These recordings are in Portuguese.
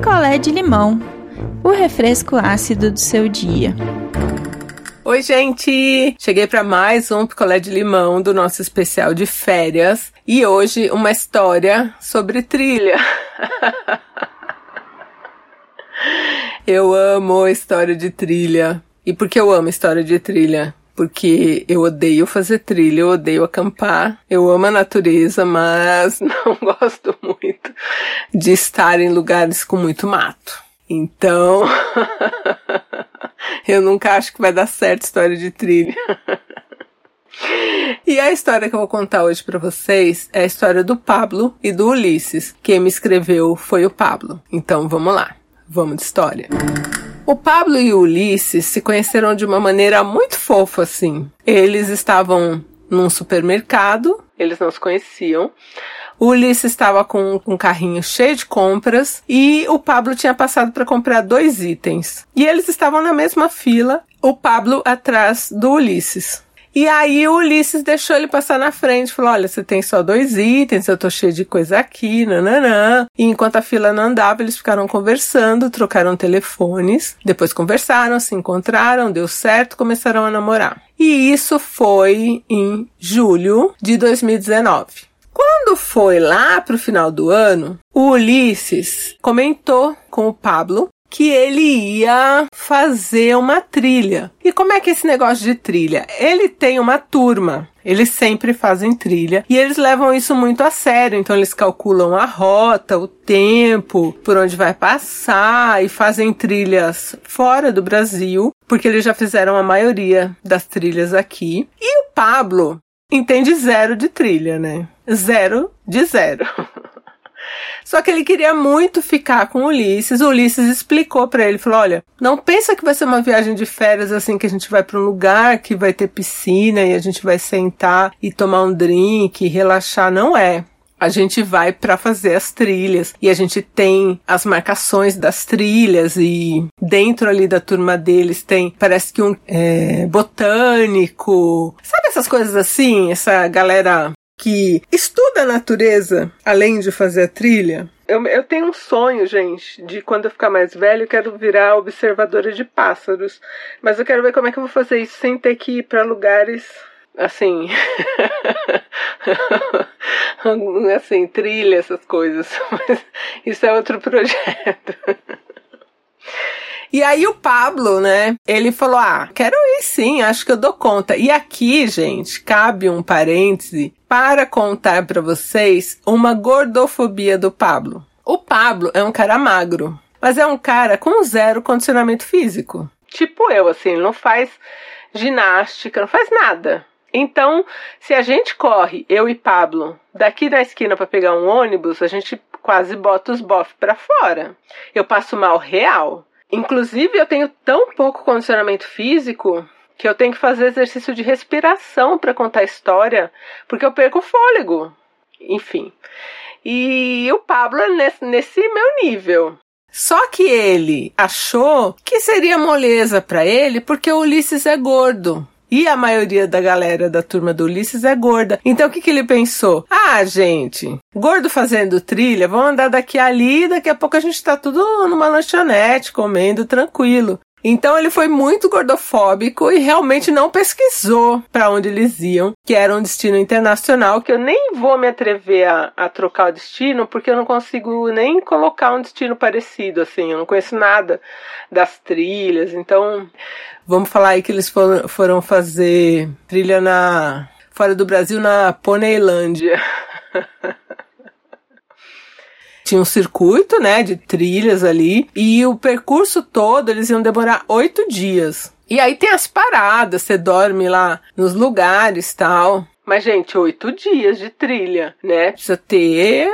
picolé de limão, o refresco ácido do seu dia. Oi, gente! Cheguei para mais um picolé de limão do nosso especial de férias e hoje uma história sobre trilha. eu amo história de trilha. E por que eu amo história de trilha? Porque eu odeio fazer trilha, eu odeio acampar, eu amo a natureza, mas não gosto muito de estar em lugares com muito mato. Então, eu nunca acho que vai dar certo história de trilha. E a história que eu vou contar hoje para vocês é a história do Pablo e do Ulisses. Quem me escreveu foi o Pablo. Então vamos lá, vamos de história. O Pablo e o Ulisses se conheceram de uma maneira muito fofa, assim. Eles estavam num supermercado, eles não se conheciam. O Ulisses estava com um carrinho cheio de compras e o Pablo tinha passado para comprar dois itens. E eles estavam na mesma fila, o Pablo atrás do Ulisses. E aí o Ulisses deixou ele passar na frente, falou: olha, você tem só dois itens, eu tô cheio de coisa aqui, nananã. E enquanto a fila não andava, eles ficaram conversando, trocaram telefones, depois conversaram, se encontraram, deu certo, começaram a namorar. E isso foi em julho de 2019. Quando foi lá pro final do ano, o Ulisses comentou com o Pablo que ele ia fazer uma trilha. E como é que é esse negócio de trilha? Ele tem uma turma. Eles sempre fazem trilha e eles levam isso muito a sério. Então eles calculam a rota, o tempo, por onde vai passar e fazem trilhas fora do Brasil, porque eles já fizeram a maioria das trilhas aqui. E o Pablo entende zero de trilha, né? Zero de zero. Só que ele queria muito ficar com Ulisses. O Ulisses explicou para ele, falou: "Olha, não pensa que vai ser uma viagem de férias assim que a gente vai para um lugar que vai ter piscina e a gente vai sentar e tomar um drink e relaxar, não é. A gente vai para fazer as trilhas e a gente tem as marcações das trilhas e dentro ali da turma deles tem parece que um é, botânico. Sabe essas coisas assim? Essa galera que estuda a natureza além de fazer a trilha. Eu, eu tenho um sonho, gente, de quando eu ficar mais velho, eu quero virar observadora de pássaros. Mas eu quero ver como é que eu vou fazer isso sem ter que ir para lugares assim. assim, trilha, essas coisas. Mas isso é outro projeto. E aí o Pablo, né, ele falou: "Ah, quero ir sim, acho que eu dou conta". E aqui, gente, cabe um parêntese para contar para vocês uma gordofobia do Pablo. O Pablo é um cara magro, mas é um cara com zero condicionamento físico. Tipo eu, assim, não faz ginástica, não faz nada. Então, se a gente corre, eu e Pablo, daqui da esquina para pegar um ônibus, a gente quase bota os bofs para fora. Eu passo mal real. Inclusive, eu tenho tão pouco condicionamento físico que eu tenho que fazer exercício de respiração para contar história, porque eu perco o fôlego. Enfim. E o Pablo é nesse, nesse meu nível. Só que ele achou que seria moleza para ele porque o Ulisses é gordo. E a maioria da galera da turma do Ulisses é gorda. Então o que, que ele pensou? Ah, gente, gordo fazendo trilha, vamos andar daqui ali, daqui a pouco a gente tá tudo numa lanchonete, comendo tranquilo. Então ele foi muito gordofóbico e realmente não pesquisou para onde eles iam, que era um destino internacional, que eu nem vou me atrever a, a, trocar o destino, porque eu não consigo nem colocar um destino parecido, assim, eu não conheço nada das trilhas, então vamos falar aí que eles foram, foram fazer trilha na fora do Brasil na Poneilândia. tinha um circuito, né, de trilhas ali, e o percurso todo eles iam demorar oito dias. E aí tem as paradas, você dorme lá nos lugares tal. Mas, gente, oito dias de trilha, né? Precisa ter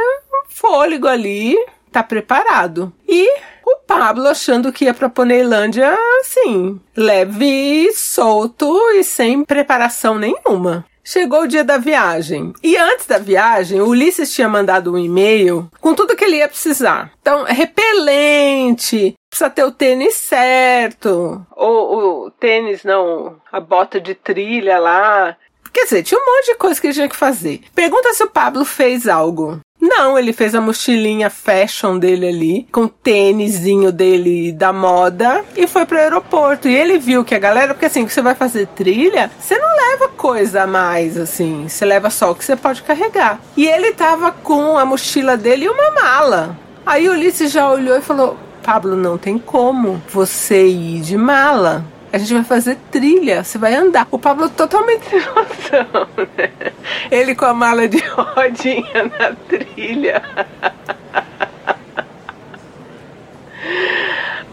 fôlego ali, tá preparado. E o Pablo achando que ia pra Poneilândia, assim, leve, solto e sem preparação nenhuma. Chegou o dia da viagem. E antes da viagem, o Ulisses tinha mandado um e-mail com tudo que ele ia precisar. Então, repelente, precisa ter o tênis certo, ou o tênis não, a bota de trilha lá. Quer dizer, tinha um monte de coisa que ele tinha que fazer. Pergunta se o Pablo fez algo. Não, ele fez a mochilinha fashion dele ali, com o tênisinho dele da moda, e foi pro aeroporto. E ele viu que a galera, porque assim, que você vai fazer trilha, você não leva coisa a mais, assim, você leva só o que você pode carregar. E ele tava com a mochila dele e uma mala. Aí o Ulisses já olhou e falou: Pablo, não tem como você ir de mala. A gente vai fazer trilha, você vai andar. O Pablo totalmente sem noção, né? Ele com a mala de rodinha na trilha.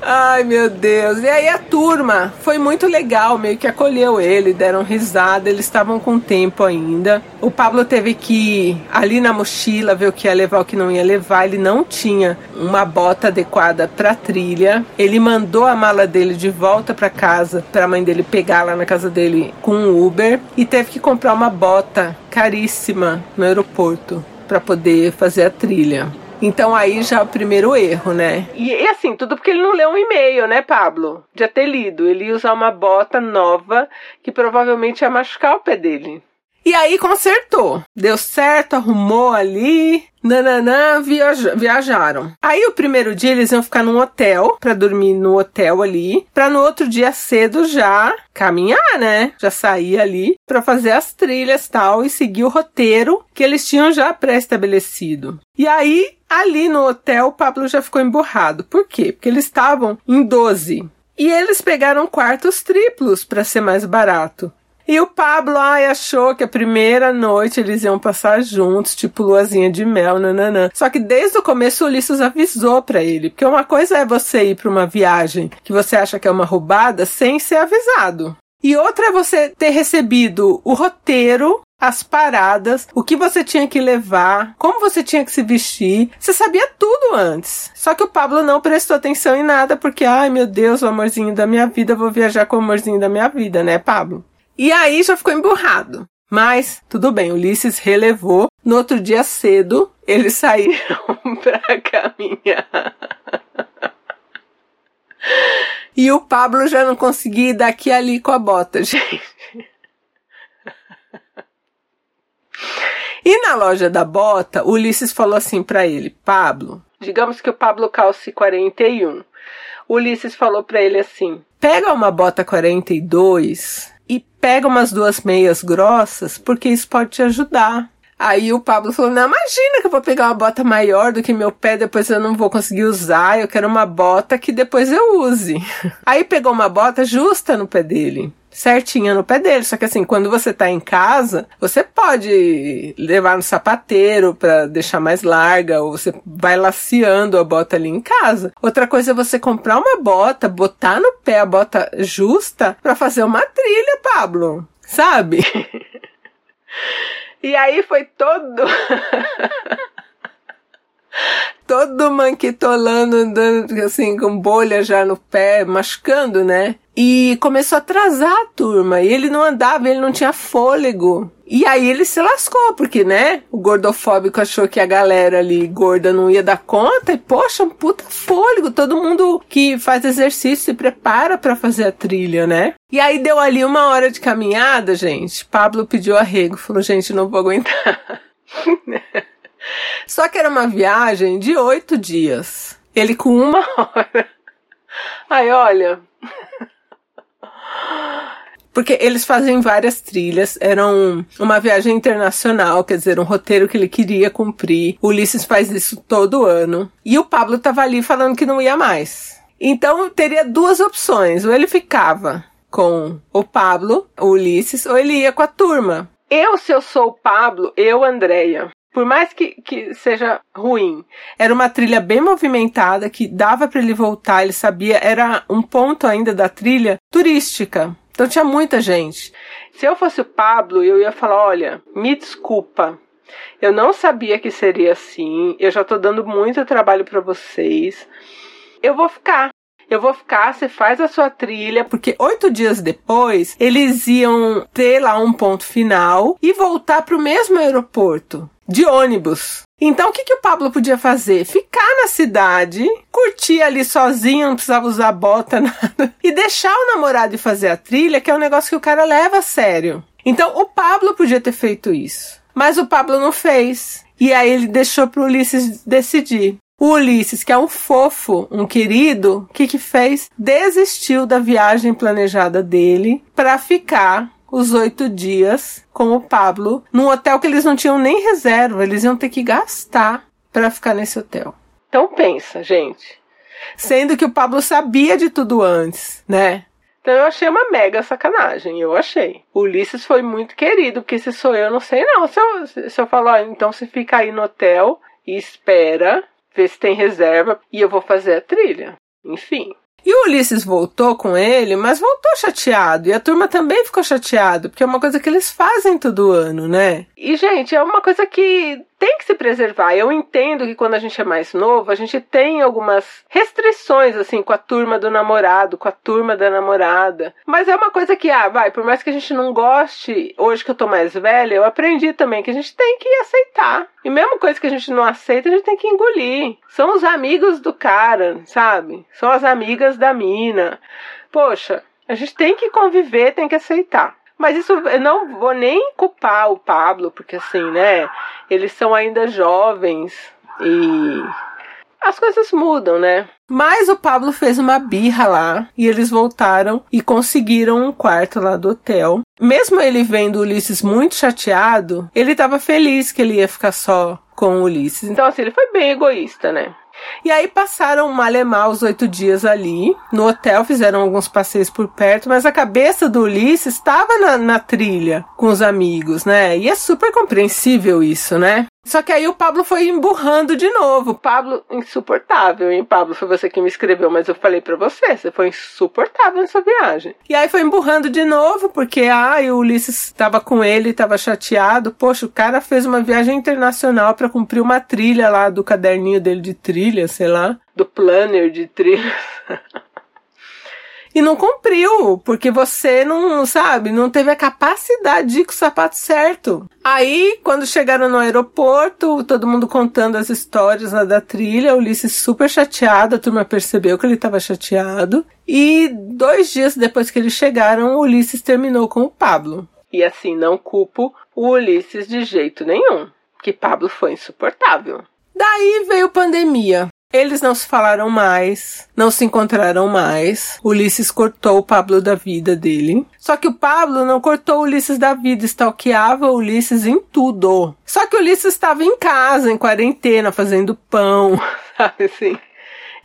Ai, meu Deus. E aí a turma foi muito legal, meio que acolheu ele, deram risada, eles estavam com tempo ainda. O Pablo teve que ir ali na mochila ver o que ia levar, o que não ia levar. Ele não tinha uma bota adequada para trilha. Ele mandou a mala dele de volta para casa, para a mãe dele pegar lá na casa dele com um Uber e teve que comprar uma bota caríssima no aeroporto para poder fazer a trilha. Então aí já é o primeiro erro, né? E, e, assim, tudo porque ele não leu um e-mail, né, Pablo? Já ter lido. Ele ia usar uma bota nova que provavelmente ia machucar o pé dele. E aí consertou. Deu certo, arrumou ali. Nananã, viaja viajaram. Aí o primeiro dia eles iam ficar num hotel, para dormir no hotel ali, para no outro dia cedo já caminhar, né? Já sair ali para fazer as trilhas tal e seguir o roteiro que eles tinham já pré-estabelecido. E aí ali no hotel o Pablo já ficou emburrado. Por quê? Porque eles estavam em 12. E eles pegaram quartos triplos para ser mais barato. E o Pablo, ai, achou que a primeira noite eles iam passar juntos, tipo luazinha de mel, nananã. Só que desde o começo o Ulisses avisou para ele, porque uma coisa é você ir para uma viagem que você acha que é uma roubada sem ser avisado. E outra é você ter recebido o roteiro, as paradas, o que você tinha que levar, como você tinha que se vestir. Você sabia tudo antes. Só que o Pablo não prestou atenção em nada porque, ai meu Deus, o amorzinho da minha vida, vou viajar com o amorzinho da minha vida, né, Pablo? E aí já ficou emburrado. Mas tudo bem, Ulisses relevou. No outro dia cedo, eles saíram para caminhar. E o Pablo já não conseguia ir daqui ali com a bota, gente. E na loja da bota, Ulisses falou assim para ele: Pablo, digamos que o Pablo calce 41. Ulisses falou para ele assim: pega uma bota 42 e pega umas duas meias grossas, porque isso pode te ajudar. Aí o Pablo falou: Não, imagina que eu vou pegar uma bota maior do que meu pé, depois eu não vou conseguir usar. Eu quero uma bota que depois eu use. Aí pegou uma bota justa no pé dele certinha no pé dele. Só que assim, quando você tá em casa, você pode levar no sapateiro para deixar mais larga, ou você vai laceando a bota ali em casa. Outra coisa é você comprar uma bota, botar no pé a bota justa para fazer uma trilha, Pablo. Sabe? e aí foi todo todo manquitolando, andando assim, com bolha já no pé, machucando, né? E começou a atrasar a turma. E ele não andava, ele não tinha fôlego. E aí ele se lascou, porque, né? O gordofóbico achou que a galera ali gorda não ia dar conta. E, poxa, um puta fôlego. Todo mundo que faz exercício se prepara para fazer a trilha, né? E aí deu ali uma hora de caminhada, gente. Pablo pediu arrego. Falou, gente, não vou aguentar. Só que era uma viagem de oito dias. Ele com uma hora. Aí, olha. Porque eles fazem várias trilhas, era uma viagem internacional, quer dizer, um roteiro que ele queria cumprir. O Ulisses faz isso todo ano. E o Pablo estava ali falando que não ia mais. Então teria duas opções: ou ele ficava com o Pablo, o Ulisses, ou ele ia com a turma. Eu, se eu sou o Pablo, eu, Andréia, por mais que, que seja ruim, era uma trilha bem movimentada que dava para ele voltar, ele sabia, era um ponto ainda da trilha turística. Então tinha muita gente. Se eu fosse o Pablo, eu ia falar: olha, me desculpa, eu não sabia que seria assim, eu já tô dando muito trabalho para vocês. Eu vou ficar. Eu vou ficar, você faz a sua trilha, porque oito dias depois eles iam ter lá um ponto final e voltar para o mesmo aeroporto de ônibus. Então, o que, que o Pablo podia fazer? Ficar na cidade, curtir ali sozinho, não precisava usar bota, nada, e deixar o namorado fazer a trilha, que é um negócio que o cara leva a sério. Então, o Pablo podia ter feito isso. Mas o Pablo não fez. E aí ele deixou pro Ulisses decidir. O Ulisses, que é um fofo, um querido, o que que fez? Desistiu da viagem planejada dele para ficar os oito dias com o Pablo num hotel que eles não tinham nem reserva, eles iam ter que gastar para ficar nesse hotel. Então pensa, gente. Sendo que o Pablo sabia de tudo antes, né? Então eu achei uma mega sacanagem, eu achei. O Ulisses foi muito querido, porque se sou eu, não sei não. Se eu, se eu falar, ah, então você fica aí no hotel e espera ver se tem reserva e eu vou fazer a trilha. Enfim. E o Ulisses voltou com ele, mas voltou chateado. E a turma também ficou chateada, porque é uma coisa que eles fazem todo ano, né? E, gente, é uma coisa que tem que se preservar. Eu entendo que quando a gente é mais novo, a gente tem algumas restrições, assim, com a turma do namorado, com a turma da namorada. Mas é uma coisa que, ah, vai, por mais que a gente não goste, hoje que eu tô mais velha, eu aprendi também que a gente tem que aceitar. E mesmo coisa que a gente não aceita, a gente tem que engolir. São os amigos do cara, sabe? São as amigas da mina. Poxa, a gente tem que conviver, tem que aceitar. Mas isso eu não vou nem culpar o Pablo, porque assim, né? Eles são ainda jovens e as coisas mudam, né? Mas o Pablo fez uma birra lá e eles voltaram e conseguiram um quarto lá do hotel. Mesmo ele vendo o Ulisses muito chateado, ele estava feliz que ele ia ficar só com o Ulisses. Então, assim, ele foi bem egoísta, né? E aí passaram malemar os oito dias ali. No hotel fizeram alguns passeios por perto, mas a cabeça do Ulisses estava na, na trilha com os amigos, né? E é super compreensível isso, né? Só que aí o Pablo foi emburrando de novo. Pablo, insuportável, hein? Pablo, foi você que me escreveu, mas eu falei para você, você foi insuportável nessa viagem. E aí foi emburrando de novo, porque ah, o Ulisses estava com ele, estava chateado. Poxa, o cara fez uma viagem internacional para cumprir uma trilha lá do caderninho dele de trilha, sei lá, do planner de trilha. e não cumpriu, porque você não, sabe, não teve a capacidade de ir com o sapato certo. Aí, quando chegaram no aeroporto, todo mundo contando as histórias lá da trilha, Ulisses super chateado, a turma percebeu que ele estava chateado. E dois dias depois que eles chegaram, Ulisses terminou com o Pablo. E assim, não culpo o Ulisses de jeito nenhum, que Pablo foi insuportável. Daí veio pandemia. Eles não se falaram mais, não se encontraram mais. Ulisses cortou o Pablo da vida dele. Só que o Pablo não cortou Ulisses da vida, stalkeava Ulisses em tudo. Só que Ulisses estava em casa, em quarentena, fazendo pão, sabe assim,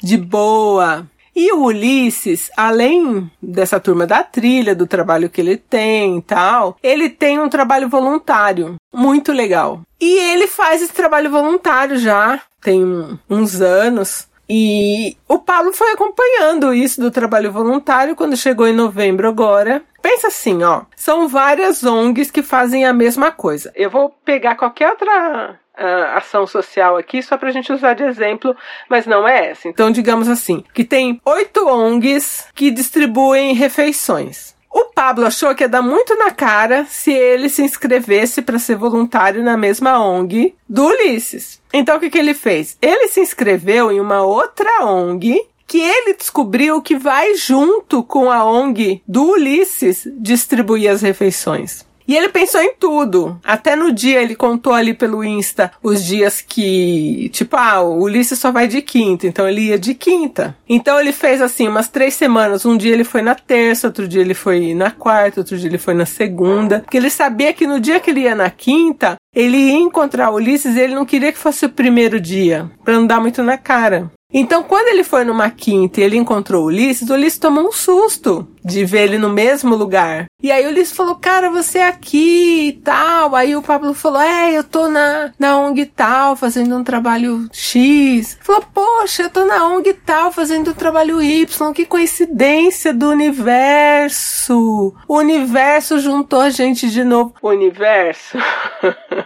de boa. E o Ulisses, além dessa turma da trilha, do trabalho que ele tem e tal, ele tem um trabalho voluntário muito legal. E ele faz esse trabalho voluntário já tem uns anos. E o Paulo foi acompanhando isso do trabalho voluntário quando chegou em novembro agora. Pensa assim, ó, são várias ONGs que fazem a mesma coisa. Eu vou pegar qualquer outra uh, ação social aqui só para a gente usar de exemplo, mas não é essa. Então, digamos assim, que tem oito ONGs que distribuem refeições. O Pablo achou que ia dar muito na cara se ele se inscrevesse para ser voluntário na mesma ONG do Ulisses. Então o que, que ele fez? Ele se inscreveu em uma outra ONG que ele descobriu que vai junto com a ONG do Ulisses distribuir as refeições. E ele pensou em tudo. Até no dia ele contou ali pelo Insta os dias que, tipo, ah, o Ulisses só vai de quinta, então ele ia de quinta. Então ele fez assim umas três semanas. Um dia ele foi na terça, outro dia ele foi na quarta, outro dia ele foi na segunda. Porque ele sabia que no dia que ele ia na quinta, ele ia encontrar o Ulisses e ele não queria que fosse o primeiro dia, para não dar muito na cara. Então, quando ele foi numa quinta e ele encontrou o Ulisses, o Ulisses tomou um susto de ver ele no mesmo lugar. E aí o Ulisses falou, cara, você é aqui e tal. Aí o Pablo falou, é, eu tô na, na ONG tal, fazendo um trabalho X. Falou, poxa, eu tô na ONG tal, fazendo um trabalho Y. Que coincidência do universo. O universo juntou a gente de novo. O universo?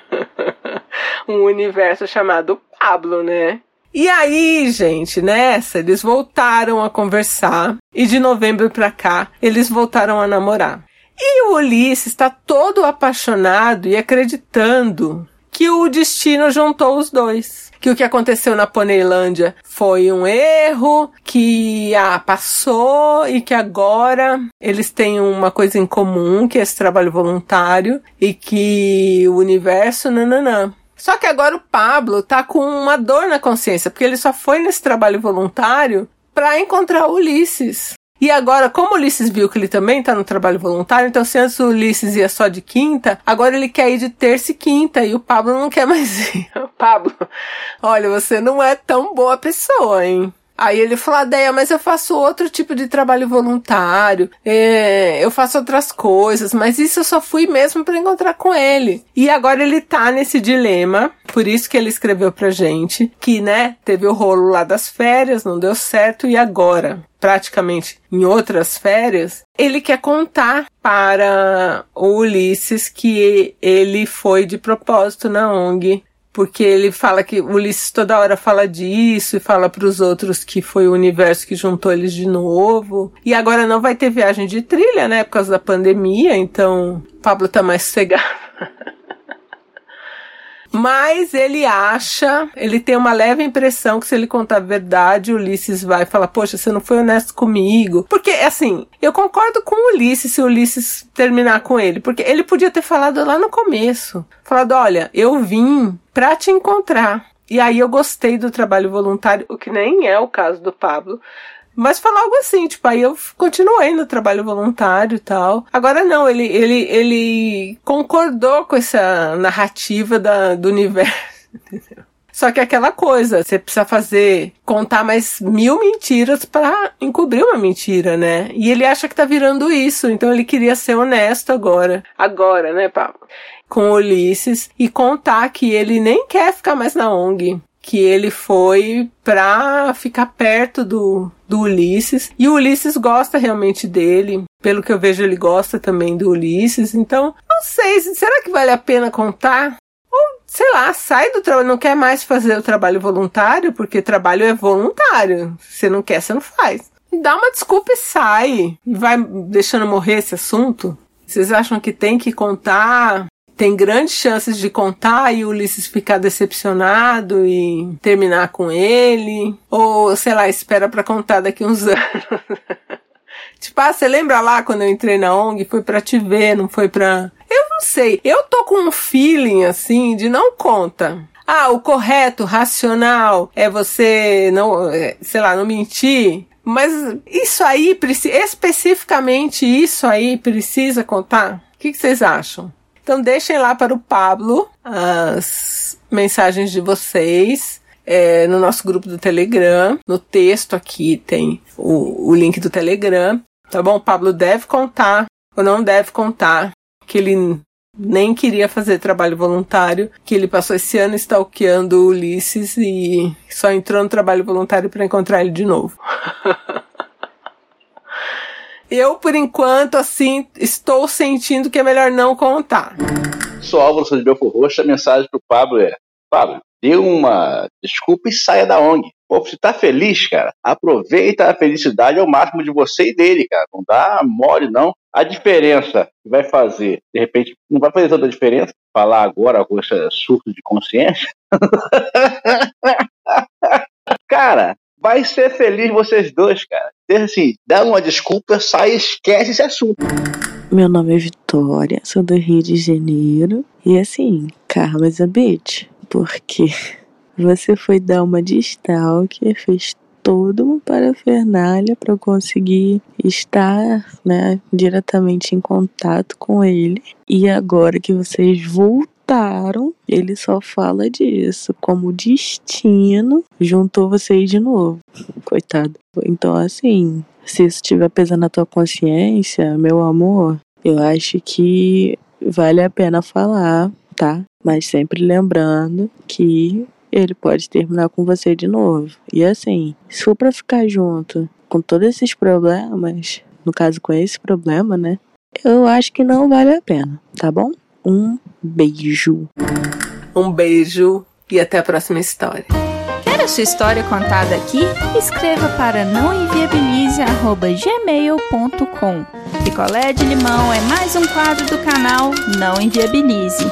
um universo chamado Pablo, né? E aí, gente, nessa, eles voltaram a conversar e de novembro pra cá, eles voltaram a namorar. E o Ulisses está todo apaixonado e acreditando que o destino juntou os dois. Que o que aconteceu na Poneilândia foi um erro, que ah, passou e que agora eles têm uma coisa em comum, que é esse trabalho voluntário, e que o universo, nananã. Só que agora o Pablo tá com uma dor na consciência, porque ele só foi nesse trabalho voluntário para encontrar o Ulisses. E agora, como o Ulisses viu que ele também está no trabalho voluntário, então se antes o Ulisses ia só de quinta, agora ele quer ir de terça e quinta, e o Pablo não quer mais ir. Pablo, olha, você não é tão boa pessoa, hein? Aí ele falou, Deia, mas eu faço outro tipo de trabalho voluntário, é, eu faço outras coisas, mas isso eu só fui mesmo para encontrar com ele. E agora ele tá nesse dilema, por isso que ele escreveu pra gente, que, né, teve o rolo lá das férias, não deu certo, e agora? praticamente em outras férias, ele quer contar para o Ulisses que ele foi de propósito na ONG porque ele fala que Ulisses toda hora fala disso e fala para os outros que foi o universo que juntou eles de novo. E agora não vai ter viagem de trilha, né, por causa da pandemia, então Pablo tá mais cegado. Mas ele acha, ele tem uma leve impressão que se ele contar a verdade, Ulisses vai falar: Poxa, você não foi honesto comigo. Porque, assim, eu concordo com o Ulisses se o Ulisses terminar com ele. Porque ele podia ter falado lá no começo: Falado, olha, eu vim pra te encontrar. E aí eu gostei do trabalho voluntário, o que nem é o caso do Pablo. Mas falar algo assim, tipo, aí eu continuei no trabalho voluntário e tal. Agora não, ele, ele, ele concordou com essa narrativa da, do universo, entendeu? Só que é aquela coisa, você precisa fazer, contar mais mil mentiras para encobrir uma mentira, né? E ele acha que tá virando isso, então ele queria ser honesto agora. Agora, né, Pablo? Com Ulisses e contar que ele nem quer ficar mais na ONG que ele foi pra ficar perto do, do Ulisses. E o Ulisses gosta realmente dele. Pelo que eu vejo, ele gosta também do Ulisses. Então, não sei, será que vale a pena contar? Ou, sei lá, sai do trabalho, não quer mais fazer o trabalho voluntário, porque trabalho é voluntário. Se não quer, você não faz. Dá uma desculpa e sai. Vai deixando morrer esse assunto. Vocês acham que tem que contar tem grandes chances de contar e o Ulisses ficar decepcionado e terminar com ele. Ou, sei lá, espera para contar daqui uns anos. tipo, ah, você lembra lá quando eu entrei na ONG? Foi para te ver, não foi pra. Eu não sei. Eu tô com um feeling assim de não conta. Ah, o correto, racional é você não, é, sei lá, não mentir. Mas isso aí, especificamente isso aí, precisa contar? O que vocês acham? Então deixem lá para o Pablo as mensagens de vocês. É, no nosso grupo do Telegram. No texto aqui tem o, o link do Telegram. Tá bom? O Pablo deve contar ou não deve contar que ele nem queria fazer trabalho voluntário, que ele passou esse ano stalkeando o Ulisses e só entrou no trabalho voluntário para encontrar ele de novo. Eu, por enquanto, assim, estou sentindo que é melhor não contar. Sou Álvaro de Belfor Roxa, a mensagem pro Pablo é: Pablo, dê uma desculpa e saia da ONG. Pô, você tá feliz, cara? Aproveita a felicidade ao máximo de você e dele, cara. Não dá mole, não. A diferença que vai fazer, de repente, não vai fazer tanta diferença falar agora com esse surto de consciência. cara, vai ser feliz vocês dois, cara. Assim, dá uma desculpa, sai e esquece esse assunto. Meu nome é Vitória, sou do Rio de Janeiro. E assim, karma's a bitch. Porque você foi dar uma de stalker, fez toda uma parafernália para conseguir estar né, diretamente em contato com ele. E agora que vocês voltaram voltaram, ele só fala disso. Como o destino juntou vocês de novo. Coitado. Então, assim, se isso estiver pesando na tua consciência, meu amor, eu acho que vale a pena falar, tá? Mas sempre lembrando que ele pode terminar com você de novo. E assim, se for pra ficar junto com todos esses problemas, no caso com esse problema, né? Eu acho que não vale a pena, tá bom? Um beijo. Um beijo e até a próxima história. Quer a sua história contada aqui? Escreva para nãoenviabilize.gmail.com Picolé de limão é mais um quadro do canal Não Enviabilize.